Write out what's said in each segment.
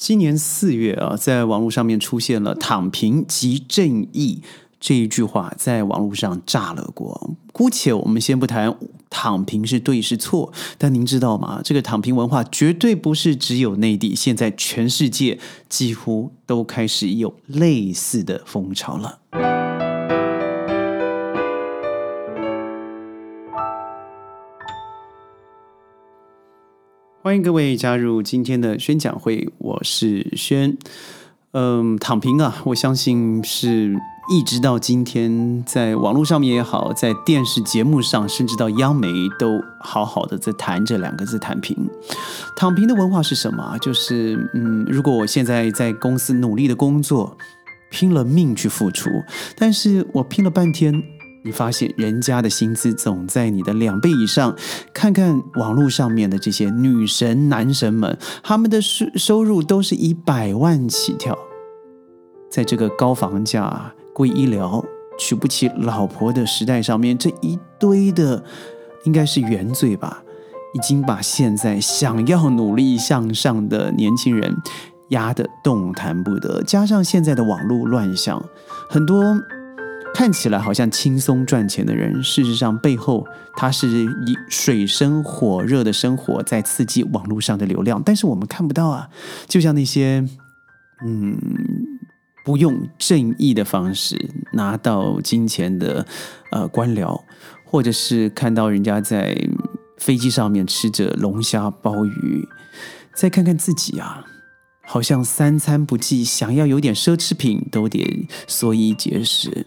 今年四月啊，在网络上面出现了“躺平即正义”这一句话，在网络上炸了锅。姑且我们先不谈躺平是对是错，但您知道吗？这个躺平文化绝对不是只有内地，现在全世界几乎都开始有类似的风潮了。欢迎各位加入今天的宣讲会，我是轩。嗯，躺平啊，我相信是一直到今天，在网络上面也好，在电视节目上，甚至到央媒都好好的在谈这两个字“躺平”。躺平的文化是什么？就是嗯，如果我现在在公司努力的工作，拼了命去付出，但是我拼了半天。你发现人家的薪资总在你的两倍以上，看看网络上面的这些女神男神们，他们的收收入都是以百万起跳，在这个高房价、贵医疗、娶不起老婆的时代上面，这一堆的应该是原罪吧，已经把现在想要努力向上的年轻人压得动弹不得，加上现在的网络乱象，很多。看起来好像轻松赚钱的人，事实上背后他是以水深火热的生活在刺激网络上的流量，但是我们看不到啊。就像那些嗯，不用正义的方式拿到金钱的呃官僚，或者是看到人家在飞机上面吃着龙虾鲍鱼，再看看自己啊，好像三餐不济，想要有点奢侈品都得缩衣节食。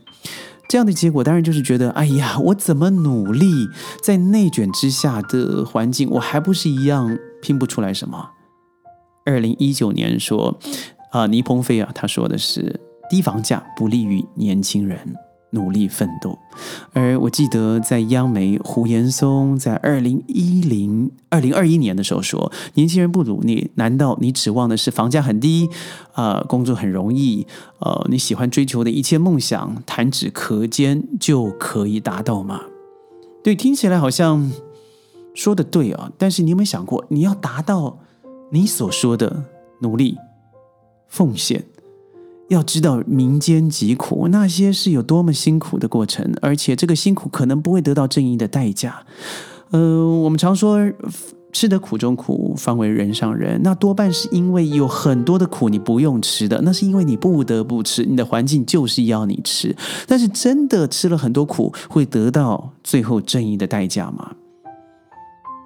这样的结果当然就是觉得，哎呀，我怎么努力，在内卷之下的环境，我还不是一样拼不出来什么？二零一九年说，啊，倪鹏飞啊，他说的是低房价不利于年轻人。努力奋斗，而我记得在央媒胡延松在二零一零二零二一年的时候说：“年轻人不努力，难道你指望的是房价很低啊，工作很容易，呃，你喜欢追求的一切梦想弹指可间就可以达到吗？”对，听起来好像说的对啊，但是你有没有想过，你要达到你所说的努力奉献？要知道民间疾苦，那些是有多么辛苦的过程，而且这个辛苦可能不会得到正义的代价。呃，我们常说吃得苦中苦，方为人上人，那多半是因为有很多的苦你不用吃的，那是因为你不得不吃，你的环境就是要你吃。但是真的吃了很多苦，会得到最后正义的代价吗？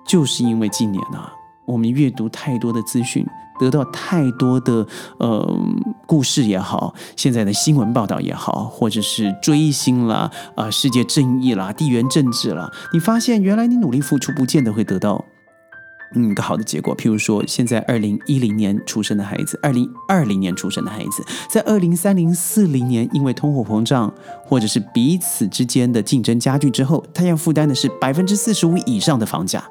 就是因为近年啊，我们阅读太多的资讯。得到太多的呃故事也好，现在的新闻报道也好，或者是追星啦啊，世界正义啦，地缘政治啦，你发现原来你努力付出，不见得会得到嗯一个好的结果。譬如说，现在二零一零年出生的孩子，二零二零年出生的孩子，在二零三零四零年，因为通货膨胀或者是彼此之间的竞争加剧之后，他要负担的是百分之四十五以上的房价。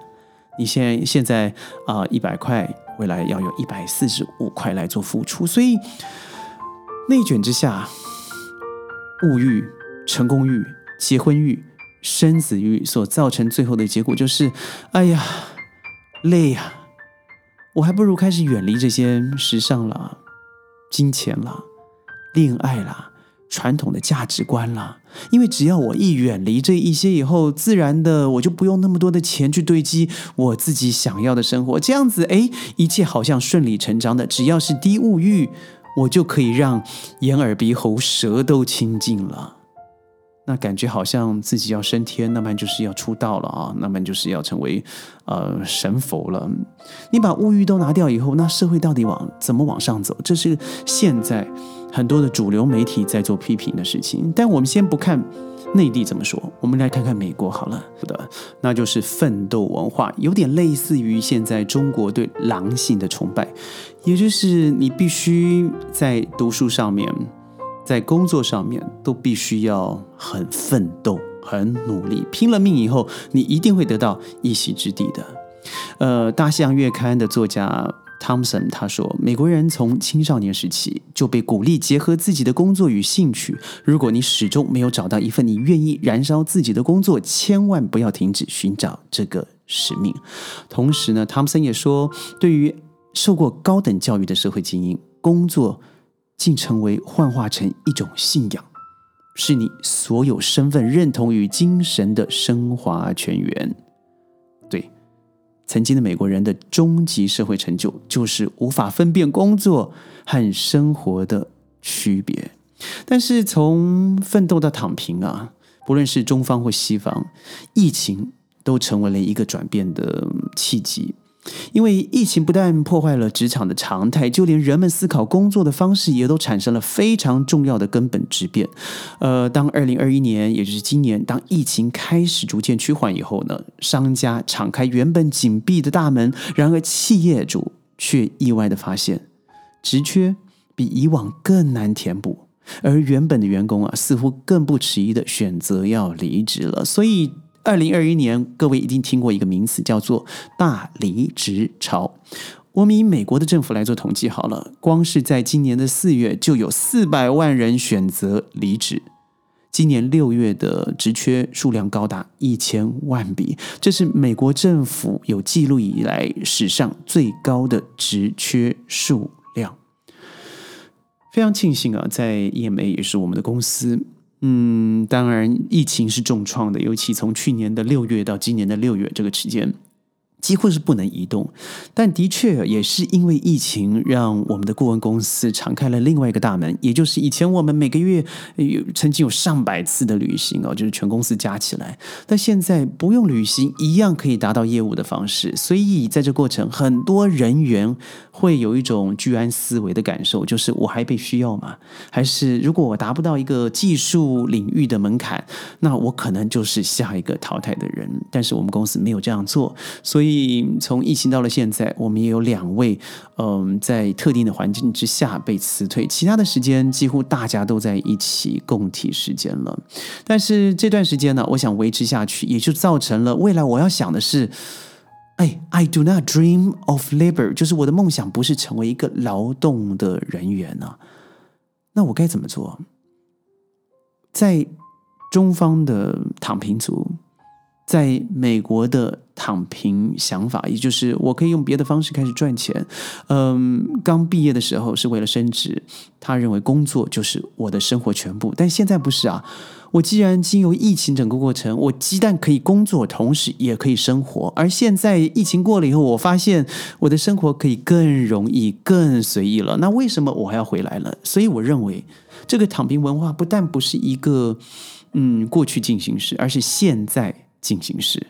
你现现在啊一百块。未来要有一百四十五块来做付出，所以内卷之下，物欲、成功欲、结婚欲、生子欲所造成最后的结果就是：哎呀，累呀！我还不如开始远离这些时尚了、金钱了、恋爱了。传统的价值观了，因为只要我一远离这一些以后，自然的我就不用那么多的钱去堆积我自己想要的生活，这样子，哎，一切好像顺理成章的，只要是低物欲，我就可以让眼耳鼻喉舌都清净了。那感觉好像自己要升天，那么就是要出道了啊，那么就是要成为呃神佛了。你把物欲都拿掉以后，那社会到底往怎么往上走？这是现在很多的主流媒体在做批评的事情。但我们先不看内地怎么说，我们来看看美国好了。的，那就是奋斗文化，有点类似于现在中国对狼性的崇拜，也就是你必须在读书上面。在工作上面都必须要很奋斗、很努力，拼了命以后，你一定会得到一席之地的。呃，《大西洋月刊》的作家汤姆森他说：“美国人从青少年时期就被鼓励结合自己的工作与兴趣。如果你始终没有找到一份你愿意燃烧自己的工作，千万不要停止寻找这个使命。”同时呢，汤姆森也说：“对于……”受过高等教育的社会精英，工作竟成为幻化成一种信仰，是你所有身份认同与精神的升华泉源。曾经的美国人的终极社会成就，就是无法分辨工作和生活的区别。但是从奋斗到躺平啊，不论是中方或西方，疫情都成为了一个转变的契机。因为疫情不但破坏了职场的常态，就连人们思考工作的方式也都产生了非常重要的根本质变。呃，当二零二一年，也就是今年，当疫情开始逐渐趋缓以后呢，商家敞开原本紧闭的大门，然而企业主却意外的发现，职缺比以往更难填补，而原本的员工啊，似乎更不迟疑的选择要离职了。所以。二零二一年，各位一定听过一个名词，叫做“大离职潮”。我们以美国的政府来做统计好了，光是在今年的四月，就有四百万人选择离职。今年六月的职缺数量高达一千万笔，这是美国政府有记录以来史上最高的职缺数量。非常庆幸啊，在 EMA 也是我们的公司。嗯，当然，疫情是重创的，尤其从去年的六月到今年的六月这个期间。几乎是不能移动，但的确也是因为疫情，让我们的顾问公司敞开了另外一个大门，也就是以前我们每个月有曾经有上百次的旅行哦，就是全公司加起来，但现在不用旅行，一样可以达到业务的方式。所以在这过程，很多人员会有一种居安思危的感受，就是我还被需要吗？还是如果我达不到一个技术领域的门槛，那我可能就是下一个淘汰的人。但是我们公司没有这样做，所以。以从疫情到了现在，我们也有两位，嗯，在特定的环境之下被辞退，其他的时间几乎大家都在一起共体时间了。但是这段时间呢，我想维持下去，也就造成了未来我要想的是，哎，I do not dream of labor，就是我的梦想不是成为一个劳动的人员呢。那我该怎么做？在中方的躺平族。在美国的躺平想法，也就是我可以用别的方式开始赚钱。嗯，刚毕业的时候是为了升职，他认为工作就是我的生活全部。但现在不是啊！我既然经由疫情整个过程，我鸡蛋可以工作，同时也可以生活。而现在疫情过了以后，我发现我的生活可以更容易、更随意了。那为什么我还要回来了？所以我认为，这个躺平文化不但不是一个嗯过去进行时，而是现在。进行时，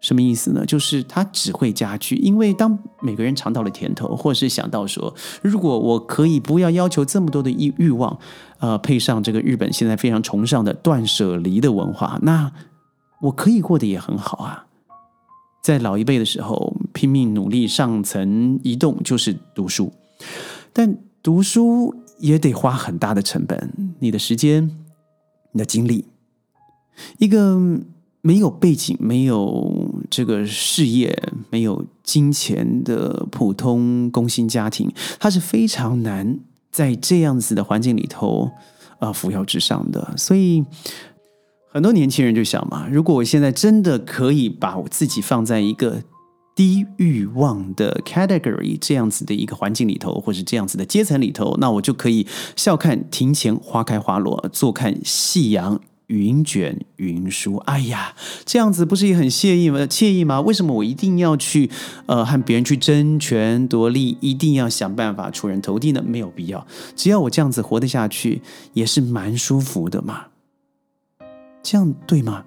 什么意思呢？就是它只会加剧。因为当每个人尝到了甜头，或是想到说，如果我可以不要要求这么多的欲欲望，呃，配上这个日本现在非常崇尚的断舍离的文化，那我可以过得也很好啊。在老一辈的时候，拼命努力上层移动就是读书，但读书也得花很大的成本，你的时间，你的精力，一个。没有背景、没有这个事业、没有金钱的普通工薪家庭，他是非常难在这样子的环境里头啊扶摇直上的。所以很多年轻人就想嘛：如果我现在真的可以把我自己放在一个低欲望的 category 这样子的一个环境里头，或是这样子的阶层里头，那我就可以笑看庭前花开花落，坐看夕阳。云卷云舒，哎呀，这样子不是也很惬意吗？惬意吗？为什么我一定要去呃和别人去争权夺利，一定要想办法出人头地呢？没有必要，只要我这样子活得下去，也是蛮舒服的嘛。这样对吗？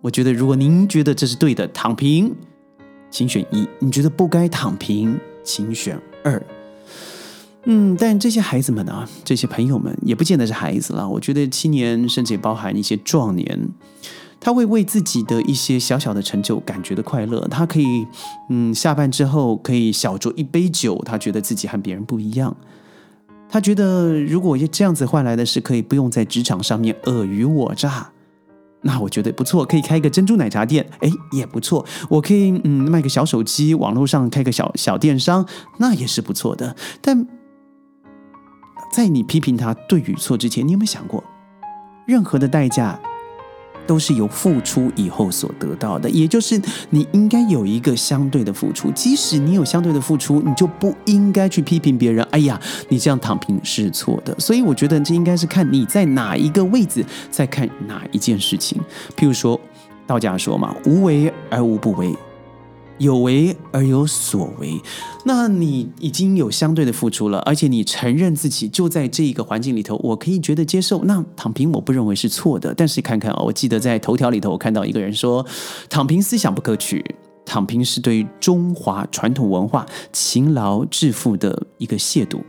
我觉得，如果您觉得这是对的，躺平，请选一；你觉得不该躺平，请选二。嗯，但这些孩子们呢？这些朋友们也不见得是孩子了。我觉得青年甚至也包含一些壮年，他会为自己的一些小小的成就感觉的快乐。他可以，嗯，下班之后可以小酌一杯酒，他觉得自己和别人不一样。他觉得如果这样子换来的是可以不用在职场上面尔虞我诈，那我觉得不错。可以开一个珍珠奶茶店，哎，也不错。我可以嗯卖个小手机，网络上开个小小电商，那也是不错的。但在你批评他对与错之前，你有没有想过，任何的代价都是由付出以后所得到的，也就是你应该有一个相对的付出。即使你有相对的付出，你就不应该去批评别人。哎呀，你这样躺平是错的。所以我觉得这应该是看你在哪一个位置，在看哪一件事情。譬如说，道家说嘛，无为而无不为。有为而有所为，那你已经有相对的付出了，而且你承认自己就在这一个环境里头，我可以觉得接受。那躺平我不认为是错的，但是看看啊，我记得在头条里头，我看到一个人说，躺平思想不可取，躺平是对中华传统文化勤劳致富的一个亵渎，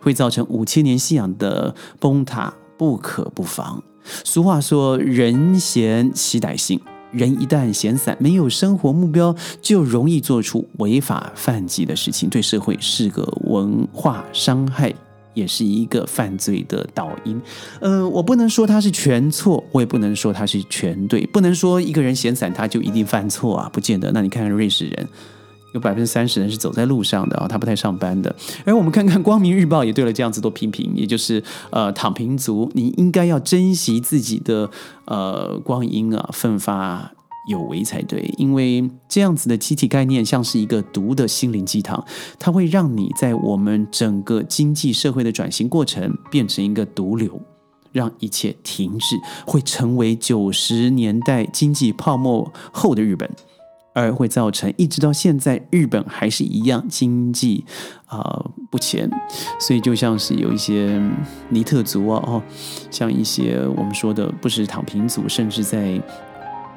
会造成五千年信仰的崩塌，不可不防。俗话说，人闲其歹性。人一旦闲散，没有生活目标，就容易做出违法犯纪的事情，对社会是个文化伤害，也是一个犯罪的导因。呃，我不能说他是全错，我也不能说他是全对，不能说一个人闲散他就一定犯错啊，不见得。那你看看瑞士人。有百分之三十人是走在路上的啊，他不太上班的。而我们看看《光明日报》也对了这样子做批评，也就是呃躺平族，你应该要珍惜自己的呃光阴啊，奋发有为才对。因为这样子的集体概念像是一个毒的心灵鸡汤，它会让你在我们整个经济社会的转型过程变成一个毒瘤，让一切停滞，会成为九十年代经济泡沫后的日本。而会造成一直到现在，日本还是一样经济啊不前，所以就像是有一些尼特族啊，哦，像一些我们说的不是躺平族，甚至在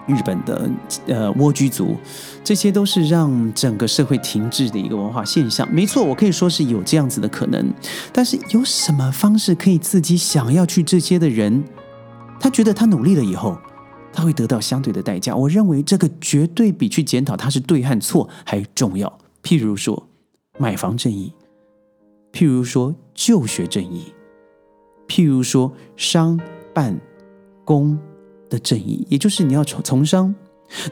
日本的呃蜗居族，这些都是让整个社会停滞的一个文化现象。没错，我可以说是有这样子的可能，但是有什么方式可以自己想要去这些的人？他觉得他努力了以后。他会得到相对的代价，我认为这个绝对比去检讨他是对和错还重要。譬如说买房正义，譬如说就学正义，譬如说商办公的正义，也就是你要从从商，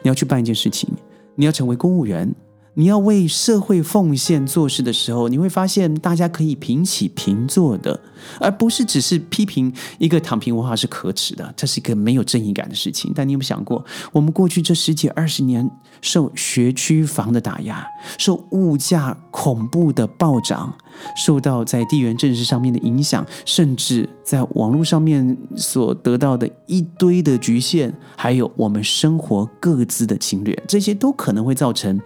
你要去办一件事情，你要成为公务员。你要为社会奉献做事的时候，你会发现大家可以平起平坐的，而不是只是批评一个躺平文化是可耻的，这是一个没有正义感的事情。但你有没有想过，我们过去这十几二十年受学区房的打压，受物价恐怖的暴涨，受到在地缘政治上面的影响，甚至在网络上面所得到的一堆的局限，还有我们生活各自的侵略，这些都可能会造成。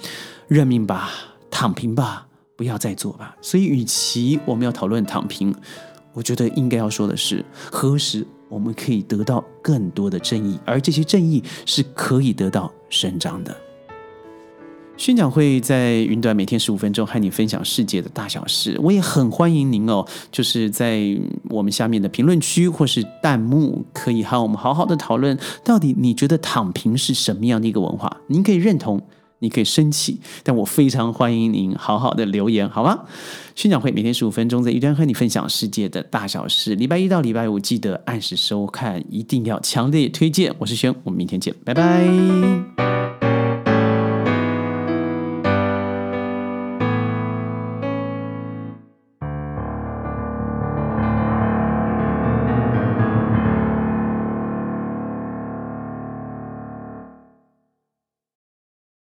认命吧，躺平吧，不要再做吧。所以，与其我们要讨论躺平，我觉得应该要说的是，何时我们可以得到更多的正义，而这些正义是可以得到伸张的。宣讲会在云端每天十五分钟，和你分享世界的大小事。我也很欢迎您哦，就是在我们下面的评论区或是弹幕，可以和我们好好的讨论，到底你觉得躺平是什么样的一个文化？您可以认同。你可以生气，但我非常欢迎您好好的留言，好吗？宣讲会每天十五分钟，在云端和你分享世界的大小事。礼拜一到礼拜五记得按时收看，一定要强烈推荐。我是轩，我们明天见，拜拜。